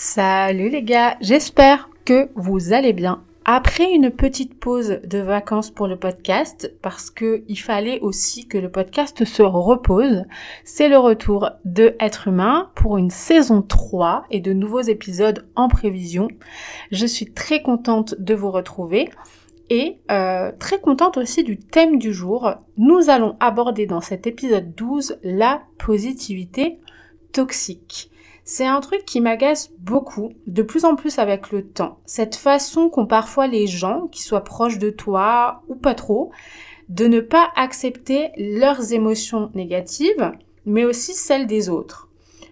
Salut les gars, j'espère que vous allez bien. Après une petite pause de vacances pour le podcast, parce que il fallait aussi que le podcast se repose, c'est le retour de Être Humain pour une saison 3 et de nouveaux épisodes en prévision. Je suis très contente de vous retrouver et euh, très contente aussi du thème du jour. Nous allons aborder dans cet épisode 12 la positivité toxique. C'est un truc qui m'agace beaucoup, de plus en plus avec le temps. Cette façon qu'ont parfois les gens, qui soient proches de toi ou pas trop, de ne pas accepter leurs émotions négatives, mais aussi celles des autres.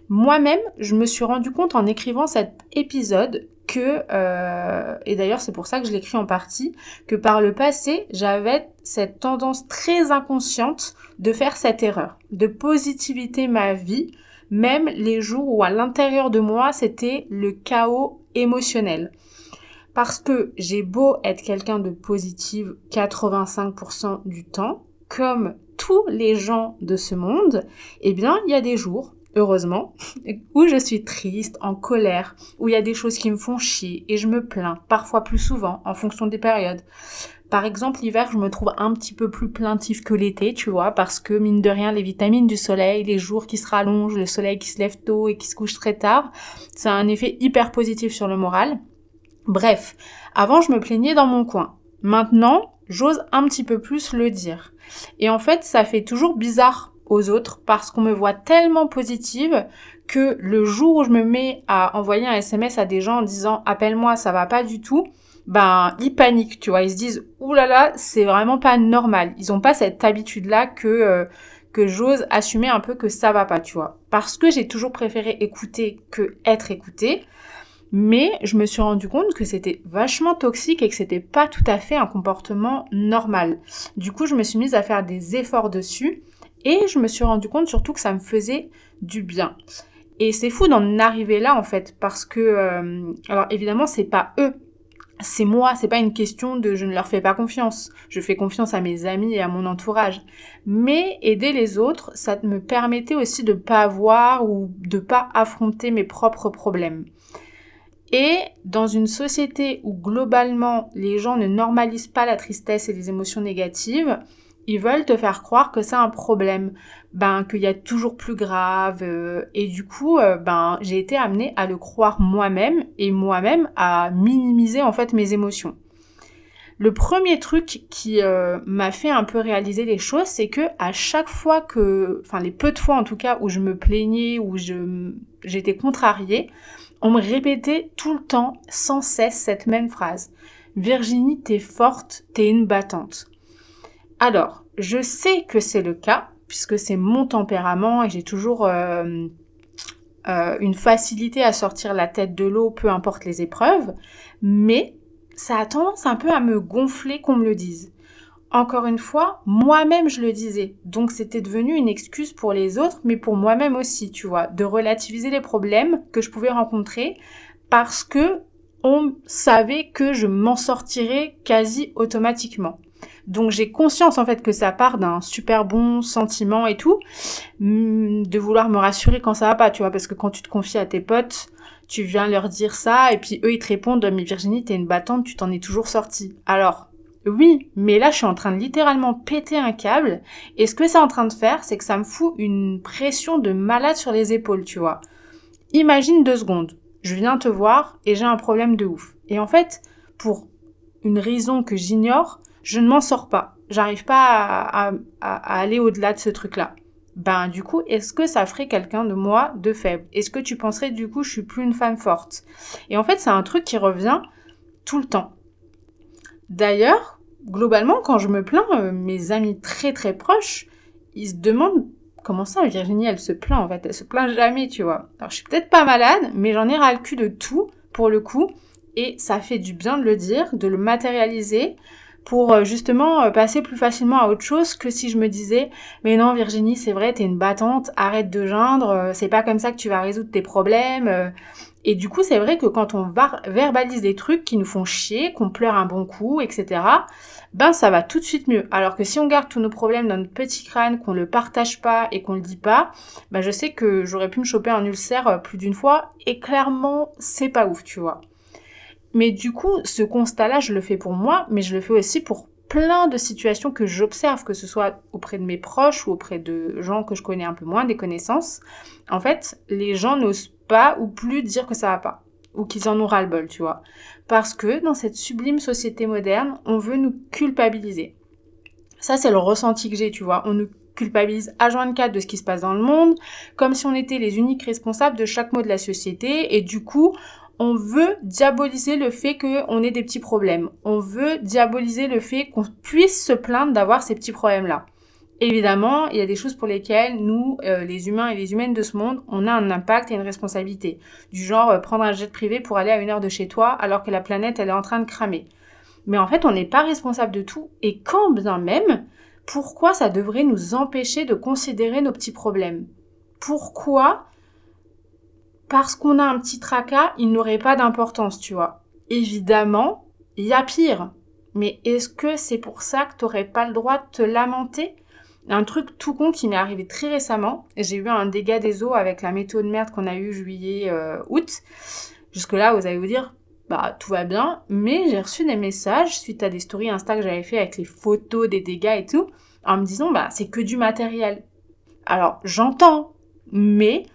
Moi-même, je me suis rendu compte en écrivant cet épisode que, euh, et d'ailleurs c'est pour ça que je l'écris en partie, que par le passé, j'avais cette tendance très inconsciente de faire cette erreur, de positivité ma vie, même les jours où à l'intérieur de moi c'était le chaos émotionnel. Parce que j'ai beau être quelqu'un de positive 85% du temps, comme tous les gens de ce monde, eh bien il y a des jours heureusement, où je suis triste, en colère, où il y a des choses qui me font chier et je me plains, parfois plus souvent, en fonction des périodes. Par exemple, l'hiver, je me trouve un petit peu plus plaintif que l'été, tu vois, parce que mine de rien, les vitamines du soleil, les jours qui se rallongent, le soleil qui se lève tôt et qui se couche très tard, ça a un effet hyper positif sur le moral. Bref, avant, je me plaignais dans mon coin. Maintenant, j'ose un petit peu plus le dire. Et en fait, ça fait toujours bizarre aux autres parce qu'on me voit tellement positive que le jour où je me mets à envoyer un SMS à des gens en disant appelle-moi, ça va pas du tout, ben ils paniquent, tu vois, ils se disent ouh là là, c'est vraiment pas normal. Ils ont pas cette habitude là que euh, que j'ose assumer un peu que ça va pas, tu vois. Parce que j'ai toujours préféré écouter que être écouté. Mais je me suis rendu compte que c'était vachement toxique et que c'était pas tout à fait un comportement normal. Du coup, je me suis mise à faire des efforts dessus et je me suis rendu compte surtout que ça me faisait du bien. Et c'est fou d'en arriver là en fait parce que euh, alors évidemment c'est pas eux c'est moi, c'est pas une question de je ne leur fais pas confiance. Je fais confiance à mes amis et à mon entourage. Mais aider les autres, ça me permettait aussi de pas avoir ou de pas affronter mes propres problèmes. Et dans une société où globalement les gens ne normalisent pas la tristesse et les émotions négatives, ils veulent te faire croire que c'est un problème, ben qu'il y a toujours plus grave euh, et du coup euh, ben j'ai été amenée à le croire moi-même et moi-même à minimiser en fait mes émotions. Le premier truc qui euh, m'a fait un peu réaliser les choses, c'est que à chaque fois que, enfin les peu de fois en tout cas où je me plaignais, où je j'étais contrariée, on me répétait tout le temps, sans cesse, cette même phrase. Virginie, t'es forte, t'es une battante. Alors, je sais que c'est le cas, puisque c'est mon tempérament et j'ai toujours euh, euh, une facilité à sortir la tête de l'eau, peu importe les épreuves, mais ça a tendance un peu à me gonfler qu'on me le dise. Encore une fois, moi-même je le disais, donc c'était devenu une excuse pour les autres, mais pour moi-même aussi, tu vois, de relativiser les problèmes que je pouvais rencontrer parce que on savait que je m'en sortirais quasi automatiquement. Donc j'ai conscience en fait que ça part d'un super bon sentiment et tout, mm, de vouloir me rassurer quand ça va pas, tu vois, parce que quand tu te confies à tes potes, tu viens leur dire ça et puis eux ils te répondent mais Virginie t'es une battante, tu t'en es toujours sortie. Alors oui, mais là je suis en train de littéralement péter un câble et ce que c'est en train de faire, c'est que ça me fout une pression de malade sur les épaules, tu vois. Imagine deux secondes. je viens te voir et j'ai un problème de ouf. Et en fait, pour une raison que j'ignore, je ne m'en sors pas. J'arrive pas à, aller au-delà de ce truc-là. Ben du coup, est-ce que ça ferait quelqu'un de moi de faible? Est-ce que tu penserais du coup je suis plus une femme forte? Et en fait, c'est un truc qui revient tout le temps. D'ailleurs, globalement, quand je me plains, euh, mes amis très très proches, ils se demandent comment ça, Virginie, elle se plaint en fait. Elle se plaint jamais, tu vois. Alors, je suis peut-être pas malade, mais j'en ai ras le cul de tout, pour le coup. Et ça fait du bien de le dire, de le matérialiser pour euh, justement euh, passer plus facilement à autre chose que si je me disais mais non Virginie c'est vrai t'es une battante arrête de geindre c'est pas comme ça que tu vas résoudre tes problèmes et du coup, c'est vrai que quand on verbalise des trucs qui nous font chier, qu'on pleure un bon coup, etc., ben ça va tout de suite mieux. Alors que si on garde tous nos problèmes dans notre petit crâne, qu'on le partage pas et qu'on le dit pas, ben je sais que j'aurais pu me choper un ulcère euh, plus d'une fois et clairement, c'est pas ouf, tu vois. Mais du coup, ce constat-là, je le fais pour moi, mais je le fais aussi pour plein de situations que j'observe, que ce soit auprès de mes proches ou auprès de gens que je connais un peu moins, des connaissances. En fait, les gens n'osent pas ou plus dire que ça va pas ou qu'ils en ont ras le bol, tu vois. Parce que dans cette sublime société moderne, on veut nous culpabiliser. Ça, c'est le ressenti que j'ai, tu vois. On nous culpabilise à 24 de ce qui se passe dans le monde, comme si on était les uniques responsables de chaque mot de la société, et du coup, on veut diaboliser le fait qu'on ait des petits problèmes. On veut diaboliser le fait qu'on puisse se plaindre d'avoir ces petits problèmes-là. Évidemment, il y a des choses pour lesquelles nous, euh, les humains et les humaines de ce monde, on a un impact et une responsabilité. Du genre euh, prendre un jet privé pour aller à une heure de chez toi alors que la planète elle est en train de cramer. Mais en fait, on n'est pas responsable de tout et quand bien même, pourquoi ça devrait nous empêcher de considérer nos petits problèmes? Pourquoi Parce qu'on a un petit tracas, il n'aurait pas d'importance, tu vois. Évidemment, il y a pire. Mais est-ce que c'est pour ça que tu n'aurais pas le droit de te lamenter? Un truc tout con qui m'est arrivé très récemment. J'ai eu un dégât des eaux avec la météo de merde qu'on a eu juillet, euh, août. Jusque-là, vous allez vous dire, bah tout va bien. Mais j'ai reçu des messages suite à des stories Insta que j'avais fait avec les photos des dégâts et tout, en me disant, bah c'est que du matériel. Alors j'entends, mais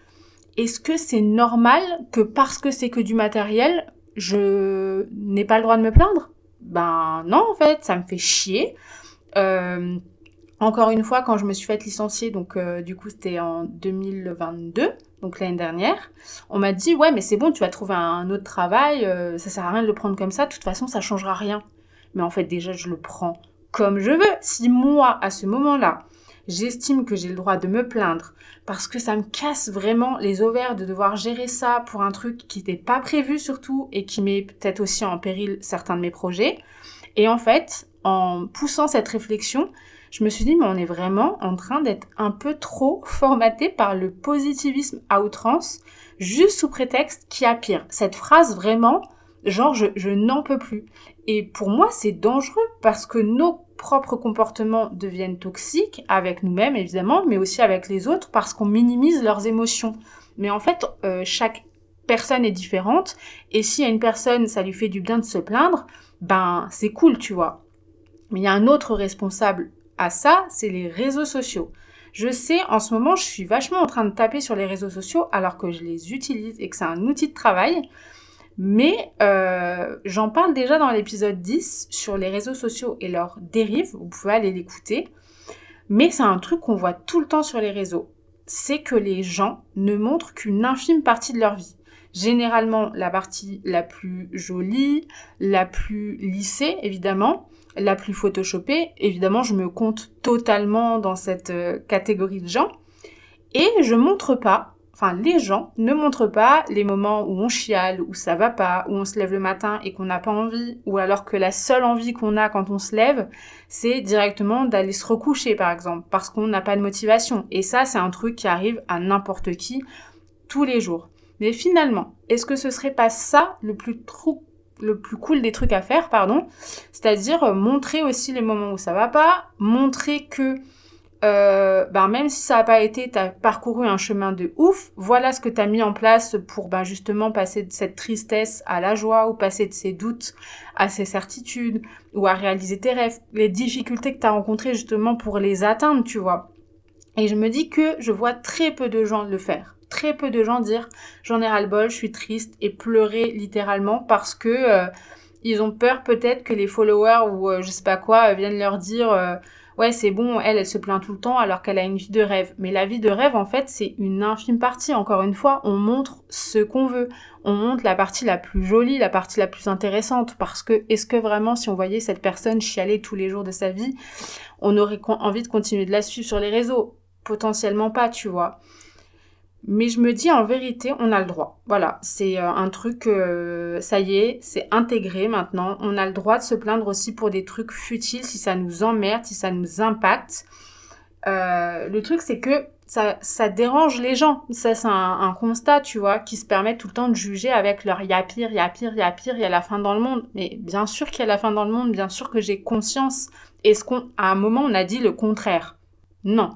est-ce que c'est normal que parce que c'est que du matériel, je n'ai pas le droit de me plaindre? Ben non en fait, ça me fait chier. Euh, encore une fois, quand je me suis faite licencier, donc euh, du coup c'était en 2022, donc l'année dernière, on m'a dit ouais mais c'est bon, tu vas trouver un autre travail, euh, ça sert à rien de le prendre comme ça, de toute façon ça changera rien. Mais en fait déjà je le prends comme je veux. Si moi à ce moment-là j'estime que j'ai le droit de me plaindre parce que ça me casse vraiment les ovaires de devoir gérer ça pour un truc qui n'était pas prévu surtout et qui met peut-être aussi en péril certains de mes projets. Et en fait, en poussant cette réflexion, je me suis dit, mais on est vraiment en train d'être un peu trop formaté par le positivisme à outrance, juste sous prétexte qu'il y a pire. Cette phrase vraiment, genre, je, n'en peux plus. Et pour moi, c'est dangereux parce que nos propres comportements deviennent toxiques avec nous-mêmes, évidemment, mais aussi avec les autres parce qu'on minimise leurs émotions. Mais en fait, euh, chaque personne est différente et si à une personne, ça lui fait du bien de se plaindre, ben, c'est cool, tu vois. Mais il y a un autre responsable à ça, c'est les réseaux sociaux. Je sais, en ce moment, je suis vachement en train de taper sur les réseaux sociaux alors que je les utilise et que c'est un outil de travail. Mais euh, j'en parle déjà dans l'épisode 10 sur les réseaux sociaux et leurs dérives. Vous pouvez aller l'écouter. Mais c'est un truc qu'on voit tout le temps sur les réseaux. C'est que les gens ne montrent qu'une infime partie de leur vie. Généralement la partie la plus jolie, la plus lissée évidemment, la plus photoshopée. Évidemment, je me compte totalement dans cette euh, catégorie de gens. Et je montre pas, les gens ne montrent pas les moments où on chiale, où ça va pas, où on se lève le matin et qu'on n'a pas envie, ou alors que la seule envie qu'on a quand on se lève, c'est directement d'aller se recoucher par exemple, parce qu'on n'a pas de motivation. Et ça, c'est un truc qui arrive à n'importe qui tous les jours. Mais finalement, est-ce que ce serait pas ça le plus trou le plus cool des trucs à faire, pardon? C'est-à-dire euh, montrer aussi les moments où ça va pas, montrer que euh, ben même si ça n'a pas été, tu as parcouru un chemin de ouf, voilà ce que tu as mis en place pour ben justement passer de cette tristesse à la joie, ou passer de ces doutes à ces certitudes, ou à réaliser tes rêves, les difficultés que tu as rencontrées justement pour les atteindre, tu vois. Et je me dis que je vois très peu de gens le faire très peu de gens dire j'en ai ras le bol, je suis triste et pleurer littéralement parce que euh, ils ont peur peut-être que les followers ou euh, je sais pas quoi viennent leur dire ouais c'est bon, elle elle se plaint tout le temps alors qu'elle a une vie de rêve. Mais la vie de rêve en fait c'est une infime partie. Encore une fois, on montre ce qu'on veut, on montre la partie la plus jolie, la partie la plus intéressante parce que est-ce que vraiment si on voyait cette personne chialer tous les jours de sa vie, on aurait envie de continuer de la suivre sur les réseaux? Potentiellement pas, tu vois. Mais je me dis en vérité, on a le droit. Voilà, c'est euh, un truc, euh, ça y est, c'est intégré maintenant. On a le droit de se plaindre aussi pour des trucs futiles si ça nous emmerde, si ça nous impacte. Euh, le truc, c'est que ça, dérange les gens. Ça, c'est un, constat, tu vois, qui se permet tout le temps de juger avec leur il y a pire, il y a pire, il y a pire, il y a la fin dans le monde. Mais bien sûr qu'il y a la fin dans le monde, bien sûr que j'ai conscience. Est-ce qu'à un moment, on a dit le contraire? Non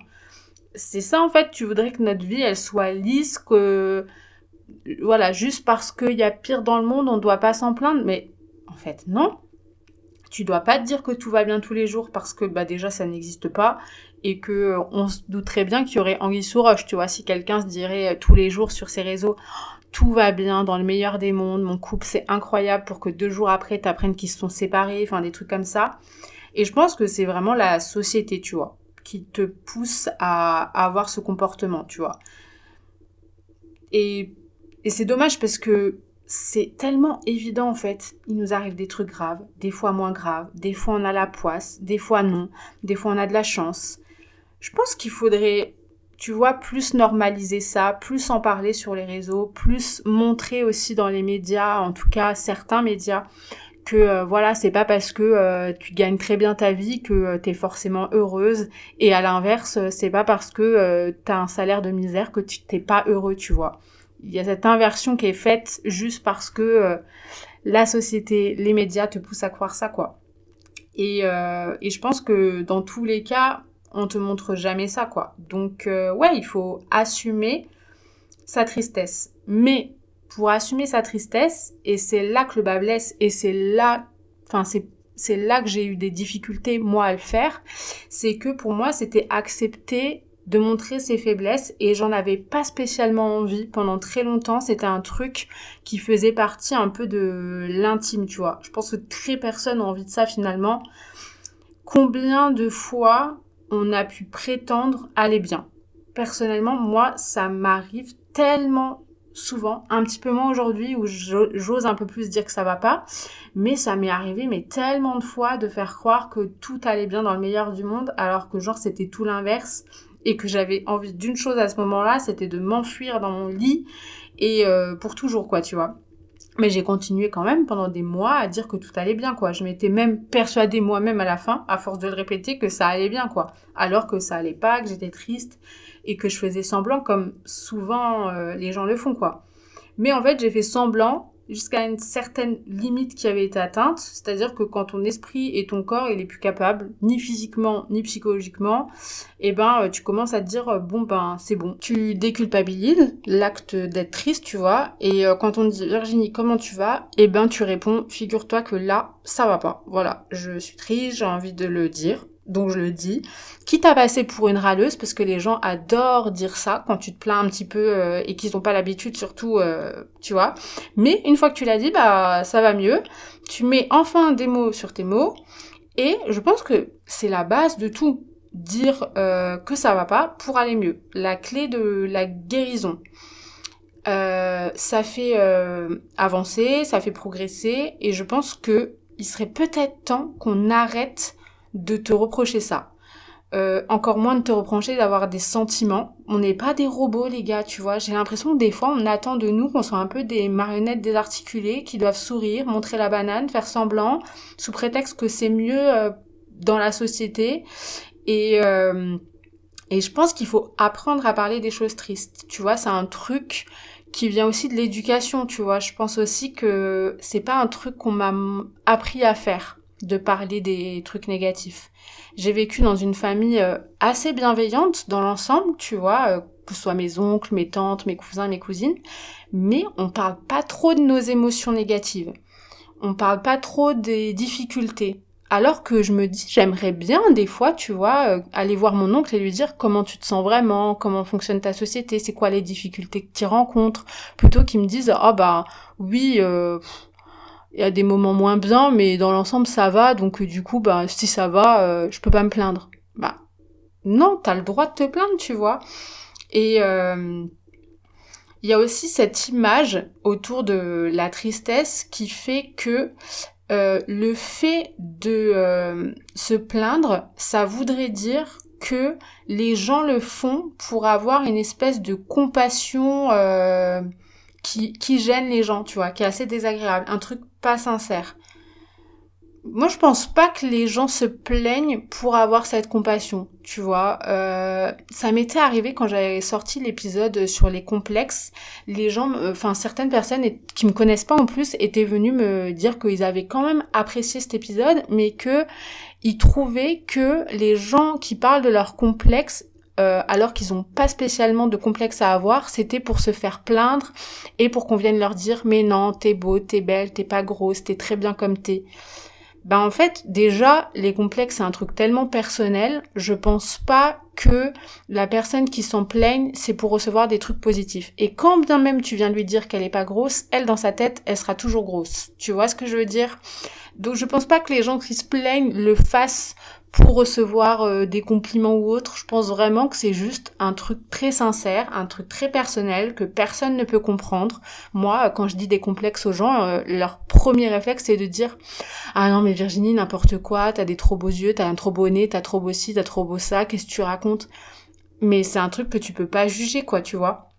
c'est ça en fait, tu voudrais que notre vie elle soit lisse, que voilà, juste parce qu'il y a pire dans le monde, on ne doit pas s'en plaindre, mais en fait non. Tu dois pas te dire que tout va bien tous les jours parce que bah déjà ça n'existe pas et que on se douterait bien qu'il y aurait anguille sous roche, tu vois, si quelqu'un se dirait euh, tous les jours sur ses réseaux tout va bien dans le meilleur des mondes, mon couple c'est incroyable pour que deux jours après t'apprennes qu'ils se sont séparés, enfin des trucs comme ça. Et je pense que c'est vraiment la société, tu vois qui te pousse à, avoir ce comportement, tu vois. Et, et c'est dommage parce que c'est tellement évident en fait. Il nous arrive des trucs graves, des fois moins graves, des fois on a la poisse, des fois non, des fois on a de la chance. Je pense qu'il faudrait, tu vois, plus normaliser ça, plus en parler sur les réseaux, plus montrer aussi dans les médias, en tout cas certains médias, que euh, voilà, c'est pas parce que euh, tu gagnes très bien ta vie que euh, tu es forcément heureuse et à l'inverse, c'est pas parce que tu as un salaire de misère que tu t'es pas heureux, tu vois. Il y a cette inversion qui est faite juste parce que la société, les médias te poussent à croire ça quoi. Et, et je pense que dans tous les cas, on te montre jamais ça quoi. Donc ouais, il faut assumer sa tristesse. Mais pour assumer sa tristesse, et c'est là que le bas blesse, et c'est là, enfin c'est là que j'ai eu des difficultés moi à le faire, c'est que pour moi c'était accepter de montrer ses faiblesses et j'en avais pas spécialement envie pendant très longtemps. C'était un truc qui faisait partie un peu de l'intime, tu vois. Je pense que très personne n'a envie de ça finalement. Combien de fois on a pu prétendre aller bien? Personnellement, moi, ça m'arrive tellement souvent, un petit peu moins aujourd'hui où j'ose un peu plus dire que ça va pas, mais ça m'est arrivé mais tellement de fois de faire croire que tout allait bien dans le meilleur du monde alors que genre c'était tout l'inverse et que j'avais envie d'une chose à ce moment-là, c'était de m'enfuir dans mon lit et euh, pour toujours quoi, tu vois. Mais j'ai continué quand même pendant des mois à dire que tout allait bien, quoi. Je m'étais même persuadée moi-même à la fin, à force de le répéter, que ça allait bien, quoi. Alors que ça allait pas, que j'étais triste et que je faisais semblant comme souvent euh, les gens le font, quoi. Mais en fait, j'ai fait semblant jusqu'à une certaine limite qui avait été atteinte, c'est-à-dire que quand ton esprit et ton corps il est plus capable, ni physiquement ni psychologiquement, et eh ben euh, tu commences à te dire euh, bon ben c'est bon. Tu déculpabilises l'acte d'être triste, tu vois, et euh, quand on te dit Virginie comment tu vas, et eh ben tu réponds figure-toi que là ça va pas. Voilà, je suis triste, j'ai envie de le dire donc je le dis. Quitte à passer pour une râleuse, parce que les gens adorent dire ça quand tu te plains un petit peu euh, et qu'ils n'ont pas l'habitude, surtout, euh, tu vois. Mais une fois que tu l'as dit, bah ça va mieux. Tu mets enfin des mots sur tes mots. Et je pense que c'est la base de tout. Dire euh, que ça va pas pour aller mieux. La clé de la guérison. ça fait avancer, ça fait progresser, et je pense que il serait peut-être temps qu'on arrête de te reprocher ça. Euh, encore moins de te reprocher d'avoir des sentiments. On n'est pas des robots, les gars, tu vois. J'ai l'impression que des fois, on attend de nous qu'on soit un peu des marionnettes désarticulées qui doivent sourire, montrer la banane, faire semblant, sous prétexte que c'est mieux euh, dans la société. Et, euh, et je pense qu'il faut apprendre à parler des choses tristes. Tu vois, c'est un truc qui vient aussi de l'éducation, tu vois. Je pense aussi que c'est pas un truc qu'on m'a appris à faire de parler des trucs négatifs. J'ai vécu dans une famille euh, assez bienveillante dans l'ensemble, tu vois, euh, que ce soit mes oncles, mes tantes, mes cousins, mes cousines, mais on parle pas trop de nos émotions négatives. On parle pas trop des difficultés. alors que je me dis, j'aimerais bien des fois, tu vois, euh, aller voir mon oncle et lui dire comment tu te sens vraiment, comment fonctionne ta société, c'est quoi les difficultés que tu rencontres, plutôt qu'ils me disent, ah oh, bah oui, euh, il y a des moments moins bien, mais dans l'ensemble ça va, donc du coup, bah si ça va, je peux pas me plaindre. Bah non, t'as le droit de te plaindre, tu vois. Et il y a aussi cette image autour de la tristesse qui fait que euh, le fait de euh, se plaindre, ça voudrait dire que les gens le font pour avoir une espèce de compassion euh, qui, qui gêne les gens, tu vois, qui est assez désagréable, un truc pas sincère moi je pense pas que les gens se plaignent pour avoir cette compassion, tu vois. Euh, ça m'était arrivé quand j'avais sorti l'épisode sur les complexes. Les gens, enfin certaines personnes qui me connaissent pas en plus étaient venues me dire qu'ils avaient quand même apprécié cet épisode, mais que ils trouvaient que les gens qui parlent de leurs complexes euh, alors qu'ils n'ont pas spécialement de complexe à avoir, c'était pour se faire plaindre et pour qu'on vienne leur dire mais non, t'es beau, t'es belle, t'es pas grosse, t'es très bien comme t'es ben en fait déjà les complexes c'est un truc tellement personnel, je pense pas que la personne qui s'en plaigne c'est pour recevoir des trucs positifs. Et quand bien même tu viens lui dire qu'elle est pas grosse, elle dans sa tête elle sera toujours grosse. Tu vois ce que je veux dire? Donc je pense pas que les gens qui se plaignent le fassent pour recevoir euh, des compliments ou autres. Je pense vraiment que c'est juste un truc très sincère, un truc très personnel que personne ne peut comprendre. Moi, quand je dis des complexes aux gens, euh, leur premier réflexe c'est de dire ah non mais Virginie n'importe quoi, t'as des trop beaux yeux, t'as un trop beau nez, t'as trop beau ci, t'as trop beau ça, qu'est-ce que tu racontes? Mais c'est un truc que tu peux pas juger quoi, tu vois.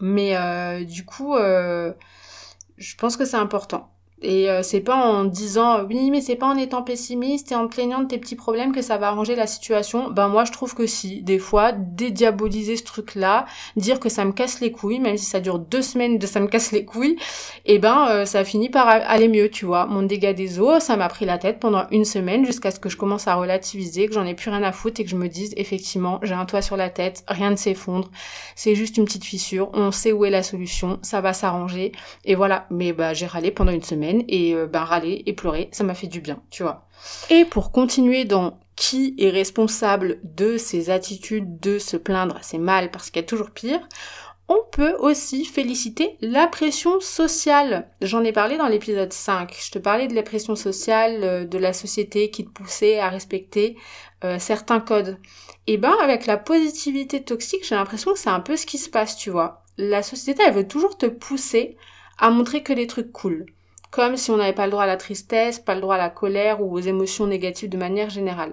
Mais euh, du coup, je pense que c'est important. Et euh, c'est pas en disant oui mais c'est pas en étant pessimiste et en plaignant de tes petits problèmes que ça va arranger la situation. Ben moi je trouve que si, des fois, dédiaboliser ce truc-là, dire que ça me casse les couilles, même si ça dure deux semaines de ça me casse les couilles, et eh ben euh, ça finit par aller mieux, tu vois. Mon dégât des eaux, ça m'a pris la tête pendant une semaine jusqu'à ce que je commence à relativiser, que j'en ai plus rien à foutre et que je me dise effectivement j'ai un toit sur la tête, rien ne s'effondre, c'est juste une petite fissure, on sait où est la solution, ça va s'arranger et voilà. Mais bah j'ai râlé pendant une semaine et euh, ben râler et pleurer, ça m'a fait du bien, tu vois. Et pour continuer dans qui est responsable de ces attitudes de se plaindre, c'est mal parce qu'il y a toujours pire, on peut aussi féliciter la pression sociale. J'en ai parlé dans l'épisode 5. Je te parlais de la pression sociale euh, de la société qui te poussait à respecter euh, certains codes. Et ben avec la positivité toxique, j'ai l'impression que c'est un peu ce qui se passe, tu vois. La société, elle veut toujours te pousser à montrer que les trucs cool comme si on n'avait pas le droit à la tristesse, pas le droit à la colère ou aux émotions négatives de manière générale.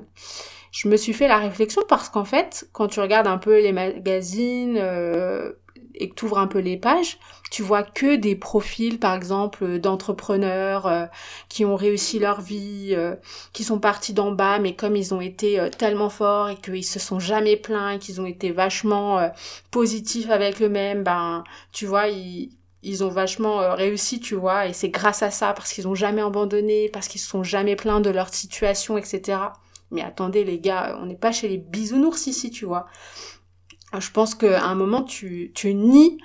Je me suis fait la réflexion parce qu'en fait, quand tu regardes un peu les magazines euh, et que tu ouvres un peu les pages, tu vois que des profils, par exemple, d'entrepreneurs euh, qui ont réussi leur vie, euh, qui sont partis d'en bas, mais comme ils ont été tellement forts et qu'ils se sont jamais plaints et qu'ils ont été vachement positifs avec eux-mêmes, ben, tu vois, ils ils ont vachement euh, réussi, tu vois, et c'est grâce à ça, parce qu'ils ont jamais abandonné, parce qu'ils se sont jamais plaints de leur situation, etc. Mais attendez les gars, on n'est pas chez les bisounours ici, tu vois. Je pense qu'à un moment, tu, tu nies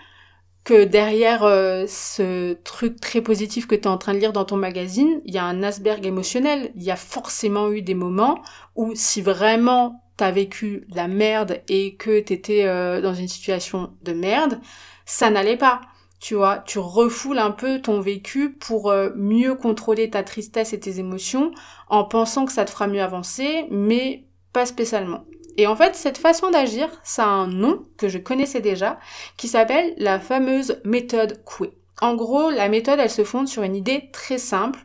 que derrière euh, ce truc très positif que tu es en train de lire dans ton magazine, il y a un iceberg émotionnel. Il y a forcément eu des moments où si vraiment t'as vécu la merde et que t'étais euh, dans une situation de merde, ça n'allait pas tu vois, tu refoules un peu ton vécu pour euh, mieux contrôler ta tristesse et tes émotions en pensant que ça te fera mieux avancer, mais pas spécialement. Et en fait, cette façon d'agir, ça a un nom que je connaissais déjà, qui s'appelle la fameuse méthode Coué. En gros, la méthode, elle se fonde sur une idée très simple,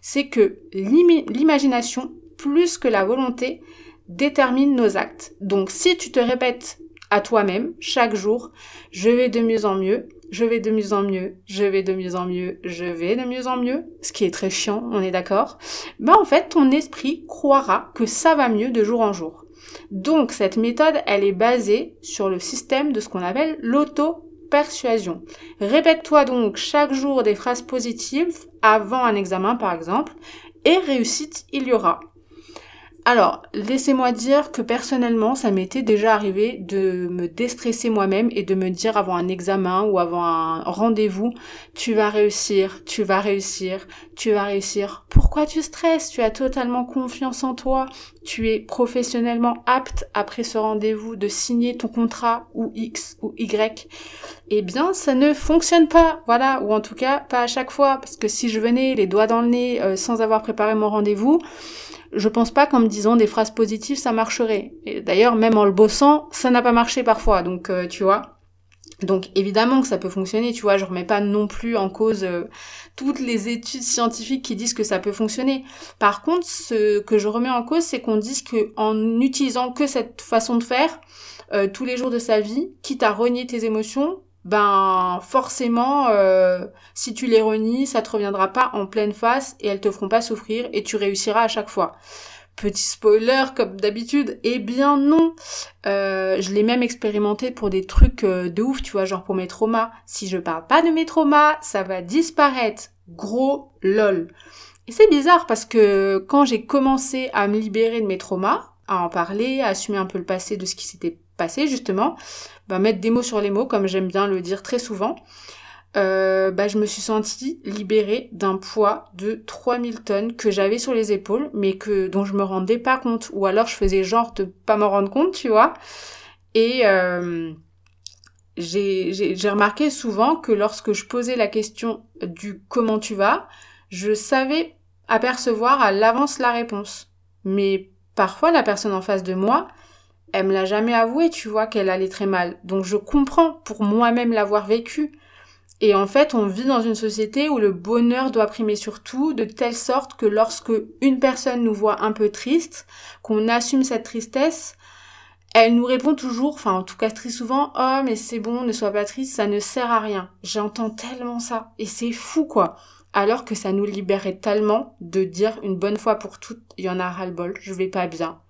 c'est que l'imagination, plus que la volonté, détermine nos actes. Donc si tu te répètes à toi-même chaque jour, je vais de mieux en mieux, je vais de mieux en mieux, je vais de mieux en mieux, je vais de mieux en mieux, ce qui est très chiant, on est d'accord, bah en fait ton esprit croira que ça va mieux de jour en jour. Donc cette méthode, elle est basée sur le système de ce qu'on appelle l'auto-persuasion. Répète-toi donc chaque jour des phrases positives avant un examen par exemple, et réussite il y aura. Alors, laissez-moi dire que personnellement, ça m'était déjà arrivé de me déstresser moi-même et de me dire avant un examen ou avant un rendez-vous, tu vas réussir, tu vas réussir, tu vas réussir. Pourquoi tu stresses? Tu as totalement confiance en toi. Tu es professionnellement apte après ce rendez-vous de signer ton contrat ou X ou Y. Eh bien, ça ne fonctionne pas. Voilà. Ou en tout cas, pas à chaque fois. Parce que si je venais les doigts dans le nez euh, sans avoir préparé mon rendez-vous, je pense pas qu'en me disant des phrases positives ça marcherait. D'ailleurs, même en le bossant, ça n'a pas marché parfois. Donc, euh, tu vois. Donc évidemment que ça peut fonctionner, tu vois, je remets pas non plus en cause euh, toutes les études scientifiques qui disent que ça peut fonctionner. Par contre, ce que je remets en cause, c'est qu'on dise que en utilisant que cette façon de faire euh, tous les jours de sa vie, quitte à renier tes émotions, ben forcément, euh, si tu les renies, ça te reviendra pas en pleine face et elles te feront pas souffrir et tu réussiras à chaque fois. Petit spoiler comme d'habitude, eh bien non. Euh, je l'ai même expérimenté pour des trucs euh, de ouf, tu vois, genre pour mes traumas. Si je parle pas de mes traumas, ça va disparaître. Gros lol. Et c'est bizarre parce que quand j'ai commencé à me libérer de mes traumas, à en parler, à assumer un peu le passé de ce qui s'était passé justement, bah, mettre des mots sur les mots comme j'aime bien le dire très souvent, euh, bah, je me suis sentie libérée d'un poids de 3000 tonnes que j'avais sur les épaules, mais que dont je me rendais pas compte, ou alors je faisais genre de pas m'en rendre compte, tu vois. Et euh, j'ai remarqué souvent que lorsque je posais la question du comment tu vas, je savais apercevoir à l'avance la réponse. Mais parfois la personne en face de moi, elle me l'a jamais avoué, tu vois, qu'elle allait très mal. Donc je comprends pour moi-même l'avoir vécu. Et en fait, on vit dans une société où le bonheur doit primer sur tout, de telle sorte que lorsque une personne nous voit un peu triste, qu'on assume cette tristesse, elle nous répond toujours, enfin en tout cas très souvent, oh mais c'est bon, ne sois pas triste, ça ne sert à rien. J'entends tellement ça. Et c'est fou quoi. Alors que ça nous libérait tellement de dire une bonne fois pour toutes, il y en a ras-le-bol, je vais pas bien,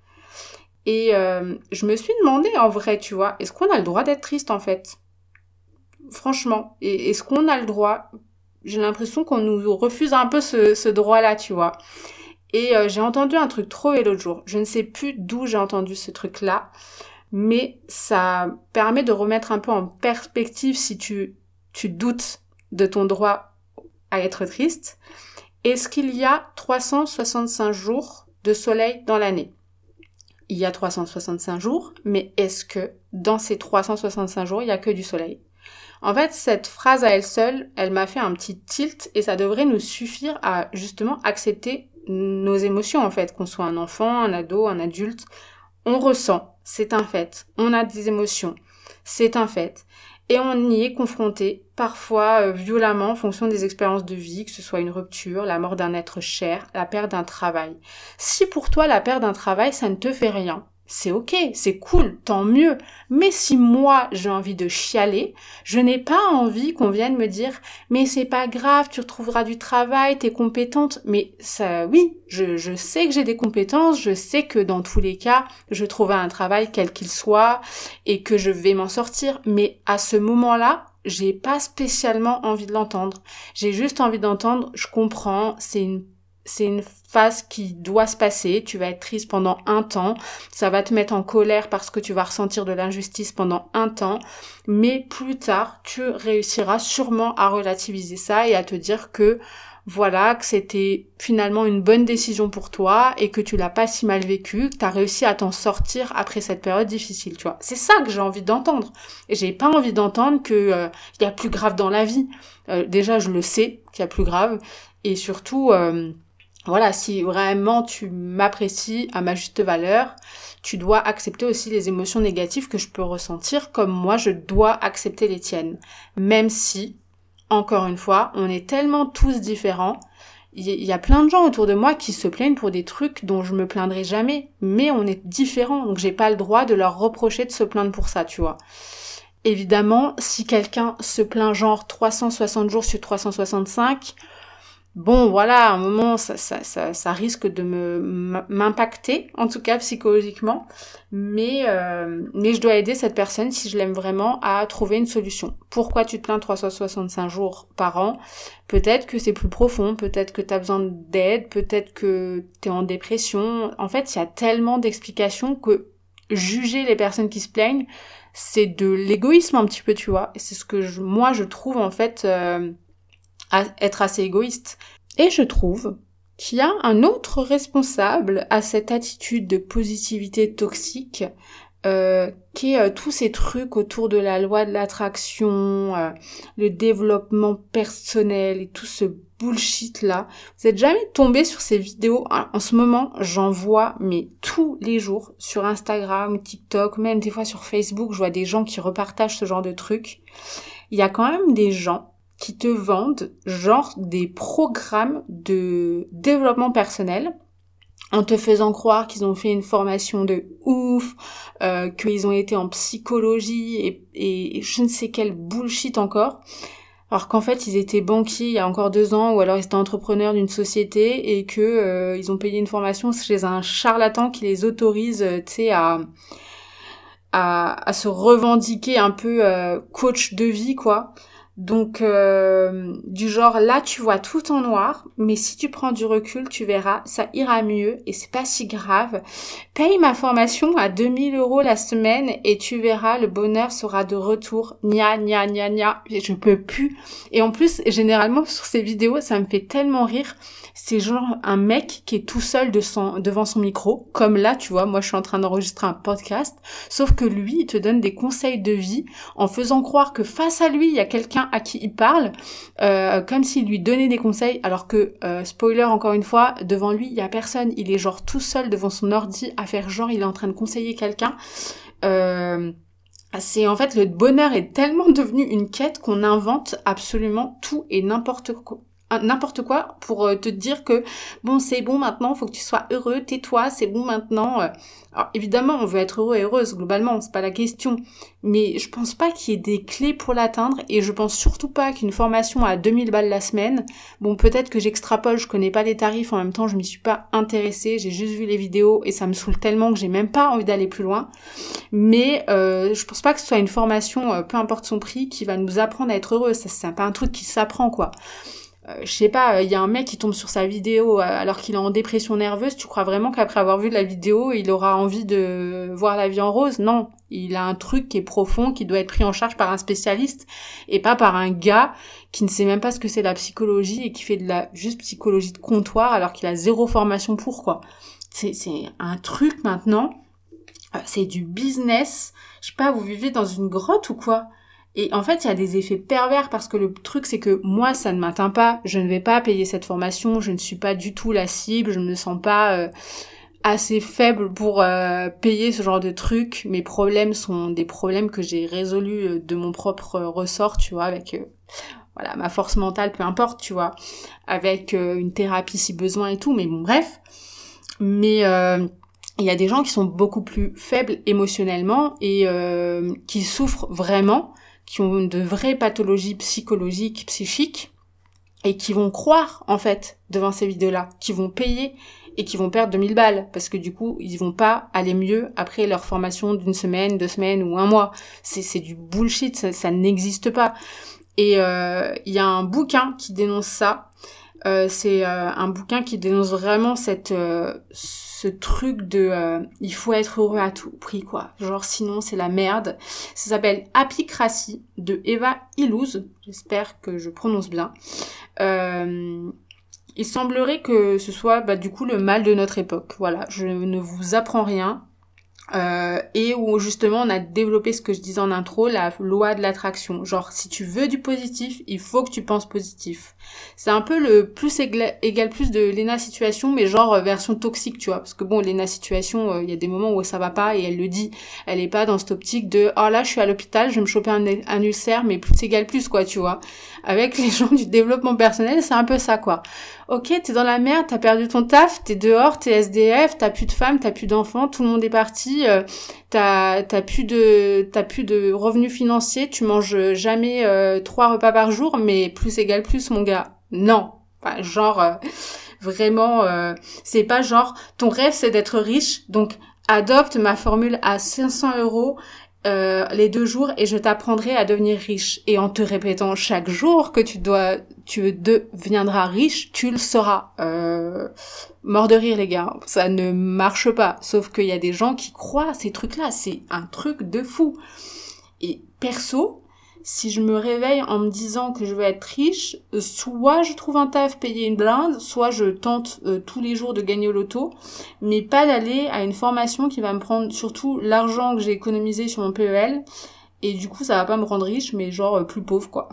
et euh, je me suis demandé en vrai, tu vois, est-ce qu'on a le droit d'être triste en fait? Franchement, est-ce qu'on a le droit? J'ai l'impression qu'on nous refuse un peu ce, droit-là, tu vois. Et euh, j'ai entendu un truc trop l'autre jour. Je ne sais plus d'où j'ai entendu ce truc-là, mais ça permet de remettre un peu en perspective si tu, tu doutes de ton droit à être triste. Est-ce qu'il y a 365 jours de soleil dans l'année? Il y a 365 jours, mais est-ce que dans ces 365 jours, il y a que du soleil? En fait, cette phrase à elle seule, elle m'a fait un petit tilt et ça devrait nous suffire à justement accepter nos émotions en fait, qu'on soit un enfant, un ado, un adulte, on ressent, c'est un fait. On a des émotions, c'est un fait et on y est confronté, parfois euh, violemment en fonction des expériences de vie, que ce soit une rupture, la mort d'un être cher, la perte d'un travail. Si pour toi la perte d'un travail, ça ne te fait rien, c'est ok, c'est cool, tant mieux. Mais si moi j'ai envie de chialer, je n'ai pas envie qu'on vienne me dire mais c'est pas grave, tu retrouveras du travail, t'es compétente. Mais ça, oui, je, je sais que j'ai des compétences, je sais que dans tous les cas, je trouverai un travail quel qu'il soit et que je vais m'en sortir. Mais à ce moment-là, j'ai pas spécialement envie de l'entendre. J'ai juste envie d'entendre, je comprends, c'est une c'est une phase qui doit se passer, tu vas être triste pendant un temps, ça va te mettre en colère parce que tu vas ressentir de l'injustice pendant un temps, mais plus tard, tu réussiras sûrement à relativiser ça et à te dire que voilà, que c'était finalement une bonne décision pour toi et que tu l'as pas si mal vécu, que tu réussi à t'en sortir après cette période difficile, tu vois. C'est ça que j'ai envie d'entendre. Et j'ai pas envie d'entendre que euh, y a plus grave dans la vie. Euh, déjà, je le sais qu'il y a plus grave et surtout euh, voilà, si vraiment tu m'apprécies à ma juste valeur, tu dois accepter aussi les émotions négatives que je peux ressentir comme moi je dois accepter les tiennes. Même si, encore une fois, on est tellement tous différents, il y a plein de gens autour de moi qui se plaignent pour des trucs dont je me plaindrai jamais, mais on est différents, donc j'ai pas le droit de leur reprocher de se plaindre pour ça, tu vois. Évidemment, si quelqu'un se plaint genre 360 jours sur 365, bon voilà, à un moment ça, ça, ça, risque de me m'impacter, en tout cas psychologiquement, mais euh, mais je dois aider cette personne si je l'aime vraiment à trouver une solution. Pourquoi tu te plains 365 jours par an? Peut-être que c'est plus profond, peut-être que tu as besoin d'aide, peut-être que tu es en dépression. En fait, il y a tellement d'explications que juger les personnes qui se plaignent, c'est de l'égoïsme un petit peu, tu vois. C'est ce que moi je trouve en fait euh, être assez égoïste. Et je trouve qu'il y a un autre responsable à cette attitude de positivité toxique, euh, qui est euh, tous ces trucs autour de la loi de l'attraction, euh, le développement personnel et tout ce bullshit là. Vous êtes jamais tombé sur ces vidéos En ce moment, j'en vois mais tous les jours sur Instagram, TikTok, même des fois sur Facebook, je vois des gens qui repartagent ce genre de trucs. Il y a quand même des gens qui te vendent genre des programmes de développement personnel en te faisant croire qu'ils ont fait une formation de ouf, euh, qu'ils ont été en psychologie et, et, je ne sais quel bullshit encore. Alors qu'en fait ils étaient banquiers il y a encore deux ans ou alors ils étaient entrepreneurs d'une société et que euh, ils ont payé une formation chez un charlatan qui les autorise, euh, tu sais, à, à, à se revendiquer un peu euh, coach de vie quoi. Donc euh, du genre là tu vois tout en noir, mais si tu prends du recul, tu verras, ça ira mieux et c'est pas si grave. Paye ma formation à 2000 euros la semaine et tu verras, le bonheur sera de retour. Nia nia nia nia, je peux plus. Et en plus, généralement sur ces vidéos, ça me fait tellement rire c'est genre un mec qui est tout seul devant son micro, comme là, tu vois, moi je suis en train d'enregistrer un podcast, sauf que lui, il te donne des conseils de vie en faisant croire que face à lui, il y a quelqu'un à qui il parle, euh, comme s'il lui donnait des conseils, alors que, euh, spoiler encore une fois, devant lui, il y a personne, il est genre tout seul devant son ordi à faire genre, il est en train de conseiller quelqu'un. Euh, c'est en fait le bonheur est tellement devenu une quête qu'on invente absolument tout et n'importe quoi n'importe quoi pour euh, te dire que bon c'est bon maintenant faut que tu sois heureux tais-toi c'est bon maintenant euh. alors évidemment on veut être heureux et heureuse globalement c'est pas la question. Mais je pense pas qu'il y ait des clés pour l'atteindre et je pense surtout pas qu'une formation à 2000 balles la semaine bon peut-être que j'extrapole je connais pas les tarifs en même temps je m'y suis pas intéressée j'ai juste vu les vidéos et ça me saoule tellement que j'ai même pas envie d'aller plus loin. Mais euh, je pense pas que ce soit une formation peu importe son prix qui va nous apprendre à être heureux ça c'est pas un truc qui s'apprend quoi euh, je sais pas, il y a un mec qui tombe sur sa vidéo euh, alors qu'il est en dépression nerveuse, tu crois vraiment qu'après avoir vu la vidéo, il aura envie de voir la vie en rose? Non, il a un truc qui est profond, qui doit être pris en charge par un spécialiste et pas par un gars qui ne sait même pas ce que c'est la psychologie et qui fait de la juste psychologie de comptoir alors qu'il a zéro formation pour quoi. C'est un truc maintenant, euh, c'est du business. Je sais pas, vous vivez dans une grotte ou quoi? Et en fait, il y a des effets pervers parce que le truc, c'est que moi, ça ne m'atteint pas. Je ne vais pas payer cette formation. Je ne suis pas du tout la cible. Je ne me sens pas euh, assez faible pour euh, payer ce genre de truc. Mes problèmes sont des problèmes que j'ai résolus euh, de mon propre ressort, tu vois, avec voilà ma force mentale, peu importe, tu vois, avec une thérapie si besoin et tout. Mais bon, bref. Mais il y a des gens qui sont beaucoup plus faibles émotionnellement et qui souffrent vraiment qui ont de vraies pathologies psychologiques, psychiques, et qui vont croire, en fait, devant ces vidéos-là, qui vont payer et qui vont perdre 2000 balles, parce que du coup, ils vont pas aller mieux après leur formation d'une semaine, deux semaines ou un mois. C'est du bullshit, ça, n'existe pas. Et euh, il y a un bouquin qui dénonce ça. Euh, c'est euh, un bouquin qui dénonce vraiment cette euh, ce truc de euh, il faut être heureux à tout prix quoi. Genre sinon c'est la merde. Ça s'appelle Apicratie de Eva Illouz. J'espère que je prononce bien. Euh, il semblerait que ce soit bah, du coup le mal de notre époque. Voilà, je ne vous apprends rien. Euh, et où justement on a développé ce que je disais en intro, la loi de l'attraction. Genre si tu veux du positif, il faut que tu penses positif. C'est un peu le plus égal, plus de Lena Situation, mais genre euh, version toxique, tu vois. Parce que bon, Lena Situation, euh, il y a des moments où ça va pas et elle le dit. Elle est pas dans cette optique de oh là je suis à l'hôpital, je vais me choper un, un ulcère, mais plus égal plus quoi, tu vois. Avec les gens du développement personnel, c'est un peu ça quoi ok, t'es dans la merde, t'as perdu ton taf, t'es dehors, t'es SDF, t'as plus de femmes, t'as plus d'enfants, tout le monde est parti, euh, t'as plus de t'as plus de revenus financiers, tu manges jamais euh, trois repas par jour, mais plus égal plus, mon gars. Non, Enfin, genre, euh, vraiment, euh, c'est pas genre, ton rêve c'est d'être riche, donc adopte ma formule à 500 euros euh, les deux jours et je t'apprendrai à devenir riche. Et en te répétant chaque jour que tu dois, tu deviendras riche, tu le sauras. Euh, mort de rire les gars, ça ne marche pas. Sauf qu'il y a des gens qui croient à ces trucs-là, c'est un truc de fou. Et perso, si je me réveille en me disant que je veux être riche, soit je trouve un taf payer une blinde, soit je tente euh, tous les jours de gagner au loto, mais pas d'aller à une formation qui va me prendre surtout l'argent que j'ai économisé sur mon PEL, et du coup ça va pas me rendre riche, mais genre euh, plus pauvre quoi.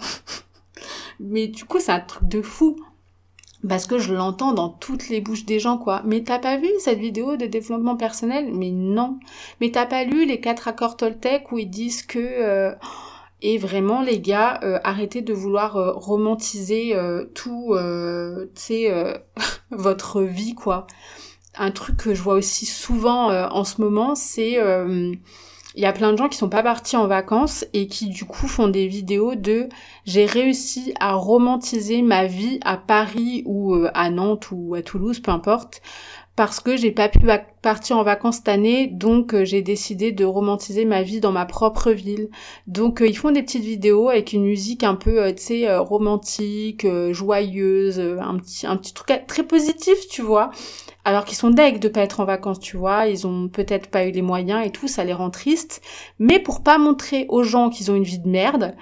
mais du coup c'est un truc de fou. Parce que je l'entends dans toutes les bouches des gens, quoi. Mais t'as pas vu cette vidéo de développement personnel? Mais non. Mais t'as pas lu les quatre accords Toltec où ils disent que... Euh, et vraiment, les gars, euh, arrêtez de vouloir euh, romantiser euh, tout, tu sais, votre vie, quoi. Un truc que je vois aussi souvent en ce moment, c'est il y a plein de gens qui sont pas partis en vacances et qui du coup font des vidéos de j'ai réussi à romantiser ma vie à Paris ou à Nantes ou à Toulouse, peu importe, parce que j'ai pas pu partir en vacances cette année, donc euh, j'ai décidé de romantiser ma vie dans ma propre ville. Donc euh, ils font des petites vidéos avec une musique un peu, euh, tu sais, romantique, joyeuse, un petit, un petit truc très positif, tu vois. Alors qu'ils sont deg de pas être en vacances, tu vois, ils ont peut-être pas eu les moyens et tout, ça les rend tristes. Mais pour pas montrer aux gens qu'ils ont une vie de merde,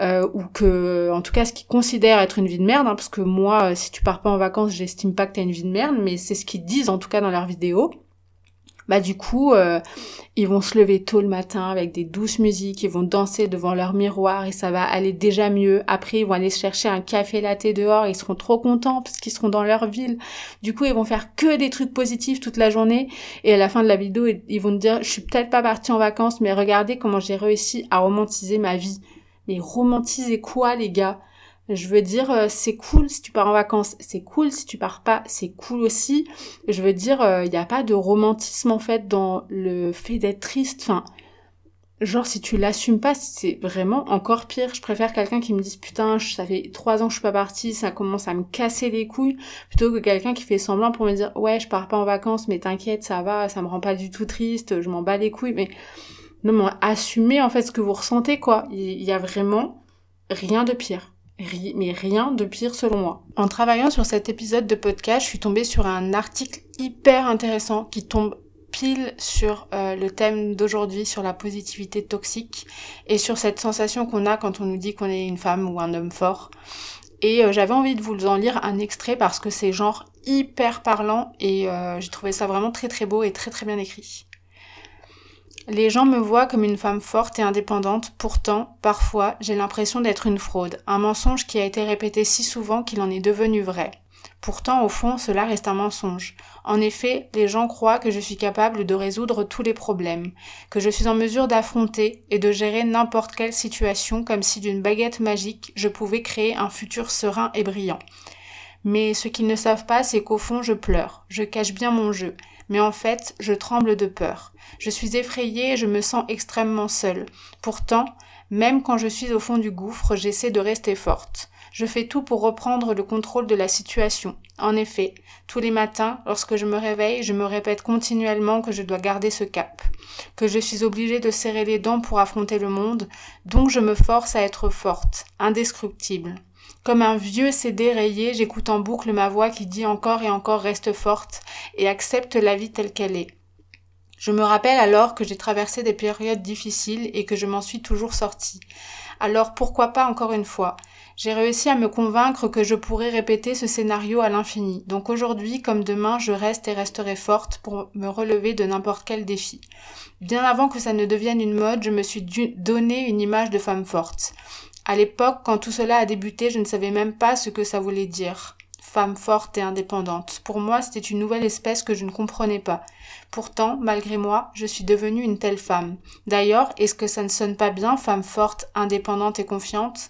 euh, ou que, en tout cas, ce qu'ils considèrent être une vie de merde, hein, parce que moi, euh, si tu pars pas en vacances, j'estime pas que t'as une vie de merde, mais c'est ce qu'ils disent en tout cas dans leurs vidéos. Bah du coup, euh, ils vont se lever tôt le matin avec des douces musiques, ils vont danser devant leur miroir et ça va aller déjà mieux. Après, ils vont aller chercher un café latte dehors, ils seront trop contents parce qu'ils seront dans leur ville. Du coup, ils vont faire que des trucs positifs toute la journée et à la fin de la vidéo, ils vont te dire, je suis peut-être pas partie en vacances, mais regardez comment j'ai réussi à romantiser ma vie. Mais romantiser quoi, les gars? Je veux dire, euh, c'est cool si tu pars en vacances, c'est cool si tu pars pas, c'est cool aussi. Je veux dire, il euh, n'y a pas de romantisme en fait dans le fait d'être triste. Enfin, genre si tu l'assumes pas, c'est vraiment encore pire. Je préfère quelqu'un qui me dise putain, ça fait trois ans que je suis pas partie, ça commence à me casser les couilles, plutôt que quelqu'un qui fait semblant pour me dire ouais, je pars pas en vacances, mais t'inquiète, ça va, ça me rend pas du tout triste, je m'en bats les couilles. Mais non, mais assumez en fait ce que vous ressentez, quoi. Il y a vraiment rien de pire. mais rien de pire selon moi. En travaillant sur cet épisode de podcast, je suis tombée sur un article hyper intéressant qui tombe pile sur euh, le thème d'aujourd'hui, sur la positivité toxique et sur cette sensation qu'on a quand on nous dit qu'on est une femme ou un homme fort. Et euh, j'avais envie de vous en lire un extrait parce que c'est genre hyper parlant et euh, j'ai trouvé ça vraiment très très beau et très très bien écrit. Les gens me voient comme une femme forte et indépendante, pourtant, parfois, j'ai l'impression d'être une fraude, un mensonge qui a été répété si souvent qu'il en est devenu vrai. Pourtant, au fond, cela reste un mensonge. En effet, les gens croient que je suis capable de résoudre tous les problèmes, que je suis en mesure d'affronter et de gérer n'importe quelle situation comme si d'une baguette magique je pouvais créer un futur serein et brillant. Mais ce qu'ils ne savent pas, c'est qu'au fond, je pleure, je cache bien mon jeu, mais en fait, je tremble de peur. Je suis effrayée et je me sens extrêmement seule. Pourtant, même quand je suis au fond du gouffre, j'essaie de rester forte. Je fais tout pour reprendre le contrôle de la situation. En effet, tous les matins, lorsque je me réveille, je me répète continuellement que je dois garder ce cap, que je suis obligée de serrer les dents pour affronter le monde, donc je me force à être forte, indestructible. Comme un vieux CD rayé, j'écoute en boucle ma voix qui dit encore et encore reste forte et accepte la vie telle qu'elle est. Je me rappelle alors que j'ai traversé des périodes difficiles et que je m'en suis toujours sortie. Alors pourquoi pas encore une fois? J'ai réussi à me convaincre que je pourrais répéter ce scénario à l'infini. Donc aujourd'hui comme demain, je reste et resterai forte pour me relever de n'importe quel défi. Bien avant que ça ne devienne une mode, je me suis donné une image de femme forte. À l'époque, quand tout cela a débuté, je ne savais même pas ce que ça voulait dire. Femme forte et indépendante. Pour moi, c'était une nouvelle espèce que je ne comprenais pas. Pourtant, malgré moi, je suis devenue une telle femme. D'ailleurs, est-ce que ça ne sonne pas bien, femme forte, indépendante et confiante?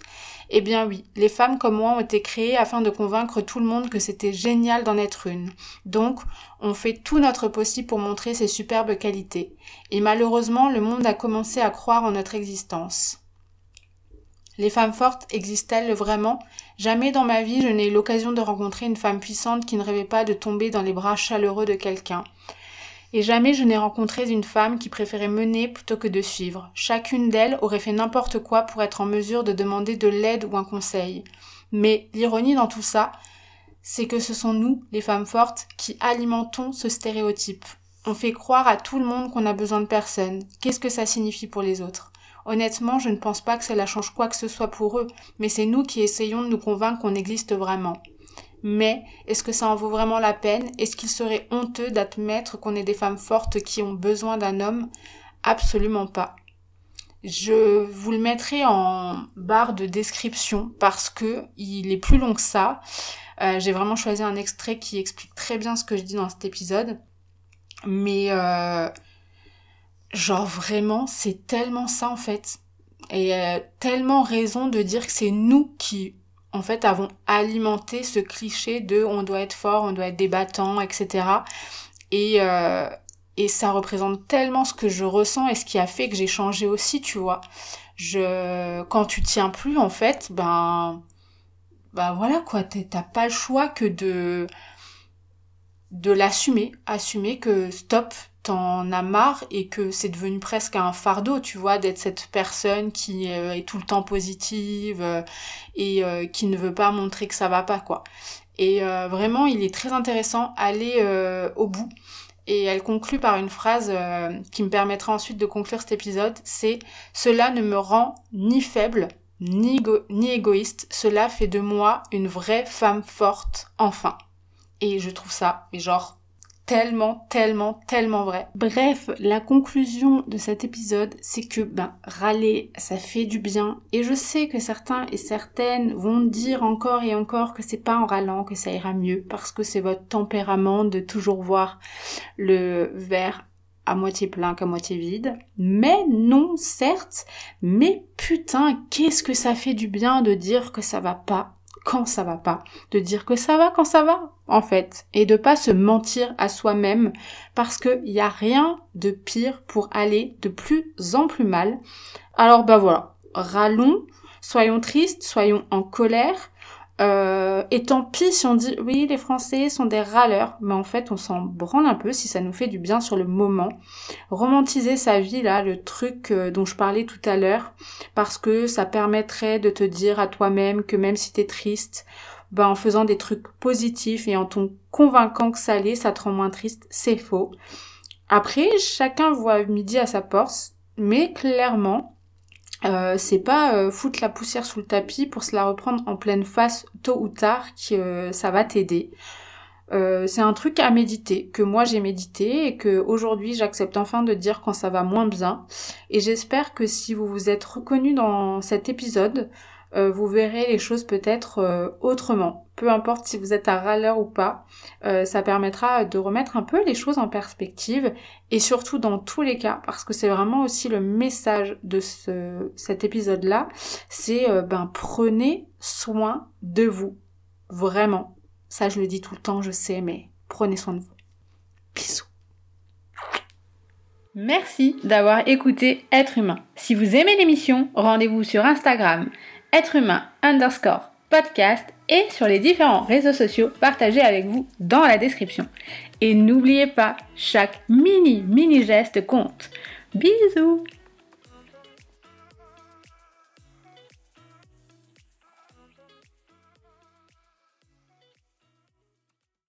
Eh bien oui, les femmes comme moi ont été créées afin de convaincre tout le monde que c'était génial d'en être une. Donc, on fait tout notre possible pour montrer ces superbes qualités. Et malheureusement, le monde a commencé à croire en notre existence. Les femmes fortes existent-elles vraiment? Jamais dans ma vie je n'ai eu l'occasion de rencontrer une femme puissante qui ne rêvait pas de tomber dans les bras chaleureux de quelqu'un. Et jamais je n'ai rencontré une femme qui préférait mener plutôt que de suivre. Chacune d'elles aurait fait n'importe quoi pour être en mesure de demander de l'aide ou un conseil. Mais l'ironie dans tout ça, c'est que ce sont nous, les femmes fortes, qui alimentons ce stéréotype. On fait croire à tout le monde qu'on a besoin de personne. Qu'est-ce que ça signifie pour les autres? Honnêtement, je ne pense pas que cela change quoi que ce soit pour eux, mais c'est nous qui essayons de nous convaincre qu'on existe vraiment. Mais est-ce que ça en vaut vraiment la peine? Est-ce qu'il serait honteux d'admettre qu'on est des femmes fortes qui ont besoin d'un homme? Absolument pas. Je vous le mettrai en barre de description parce que il est plus long que ça. Euh, j'ai vraiment choisi un extrait qui explique très bien ce que je dis dans cet épisode. Mais euh, genre vraiment, c'est tellement ça en fait. Et euh, tellement raison de dire que c'est nous qui, en fait, avons alimenté ce cliché de on doit être fort, on doit être débattant, etc. Et, euh, et ça représente tellement ce que je ressens et ce qui a fait que j'ai changé aussi, tu vois. Je, quand tu tiens plus, en fait, ben, ben voilà quoi, t'as pas le choix que de, de l'assumer, assumer que stop, t'en as marre et que c'est devenu presque un fardeau, tu vois, d'être cette personne qui euh, est tout le temps positive euh, et euh, qui ne veut pas montrer que ça va pas, quoi. Et vraiment, il est très intéressant, aller au bout. Et elle conclut par une phrase qui me permettra ensuite de conclure cet épisode, c'est ⁇ Cela ne me rend ni faible, ni, ni égoïste, cela fait de moi une vraie femme forte, enfin. Et je trouve ça, mais genre, tellement, tellement, tellement vrai. Bref, la conclusion de cet épisode, c'est que, ben, râler, ça fait du bien. Et je sais que certains et certaines vont dire encore et encore que c'est pas en râlant que ça ira mieux, parce que c'est votre tempérament de toujours voir le verre à moitié plein qu'à moitié vide. Mais non, certes, mais putain, qu'est-ce que ça fait du bien de dire que ça va pas quand ça va pas, de dire que ça va quand ça va, en fait, et de pas se mentir à soi-même, parce qu'il n'y a rien de pire pour aller de plus en plus mal. Alors bah voilà, râlons, soyons tristes, soyons en colère, euh, et tant pis si on dit oui, les Français sont des râleurs, mais en fait on s'en branle un peu si ça nous fait du bien sur le moment. Romantiser sa vie là, le truc euh, dont je parlais tout à l'heure, parce que ça permettrait de te dire à toi-même que même si t'es triste, ben en faisant des trucs positifs et en t'en convainquant que ça l'est, ça te rend moins triste, c'est faux. Après, chacun voit midi à sa porte, mais clairement, euh, c'est pas euh, foutre la poussière sous le tapis pour se la reprendre en pleine face tôt ou tard que euh, ça va t'aider. c'est un truc à méditer, que moi j'ai médité et que aujourd'hui j'accepte enfin de dire quand ça va moins bien. Et j'espère que si vous vous êtes reconnu dans cet épisode, euh, vous verrez les choses peut-être euh, autrement. Peu importe si vous êtes un râleur ou pas, euh, ça permettra de remettre un peu les choses en perspective et surtout dans tous les cas, parce que c'est vraiment aussi le message de ce, cet épisode-là, c'est ben prenez soin de vous. Vraiment. Ça je le dis tout le temps, je sais, mais prenez soin de vous. Bisous. Merci d'avoir écouté Être humain. Si vous aimez l'émission, rendez-vous sur Instagram être humain underscore podcast et sur les différents réseaux sociaux partagés avec vous dans la description. Et n'oubliez pas, chaque mini mini geste compte. Bisous